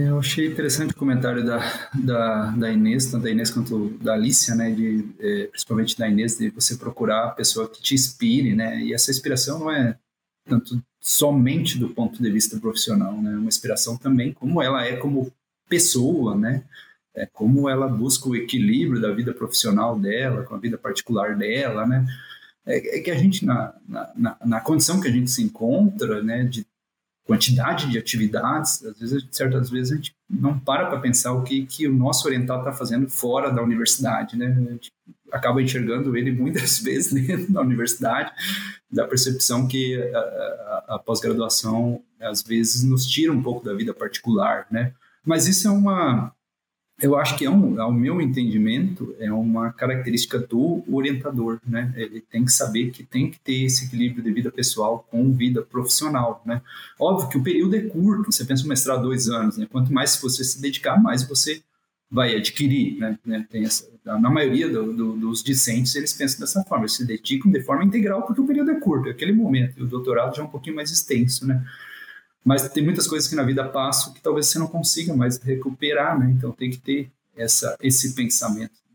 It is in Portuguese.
Eu achei interessante o comentário da, da, da Inês, tanto da Inês quanto da Alicia, né, de, é, principalmente da Inês, de você procurar a pessoa que te inspire, né, e essa inspiração não é tanto somente do ponto de vista profissional, né, é uma inspiração também como ela é como pessoa, né, é como ela busca o equilíbrio da vida profissional dela com a vida particular dela, né, é, é que a gente, na, na, na condição que a gente se encontra, né, de quantidade de atividades, às vezes, certas vezes a gente não para para pensar o que, que o nosso orientado está fazendo fora da universidade, né? A gente acaba enxergando ele muitas vezes dentro da universidade, da percepção que a, a, a pós-graduação às vezes nos tira um pouco da vida particular, né? Mas isso é uma eu acho que é um, ao meu entendimento, é uma característica do orientador, né? Ele tem que saber que tem que ter esse equilíbrio de vida pessoal com vida profissional, né? Óbvio que o período é curto, você pensa um mestrado dois anos, né? Quanto mais você se dedicar, mais você vai adquirir, né? né? Essa, na maioria do, do, dos discentes, eles pensam dessa forma, eles se dedicam de forma integral porque o período é curto, é aquele momento, e o doutorado já é um pouquinho mais extenso, né? Mas tem muitas coisas que na vida passam que talvez você não consiga mais recuperar, né? Então tem que ter essa, esse pensamento.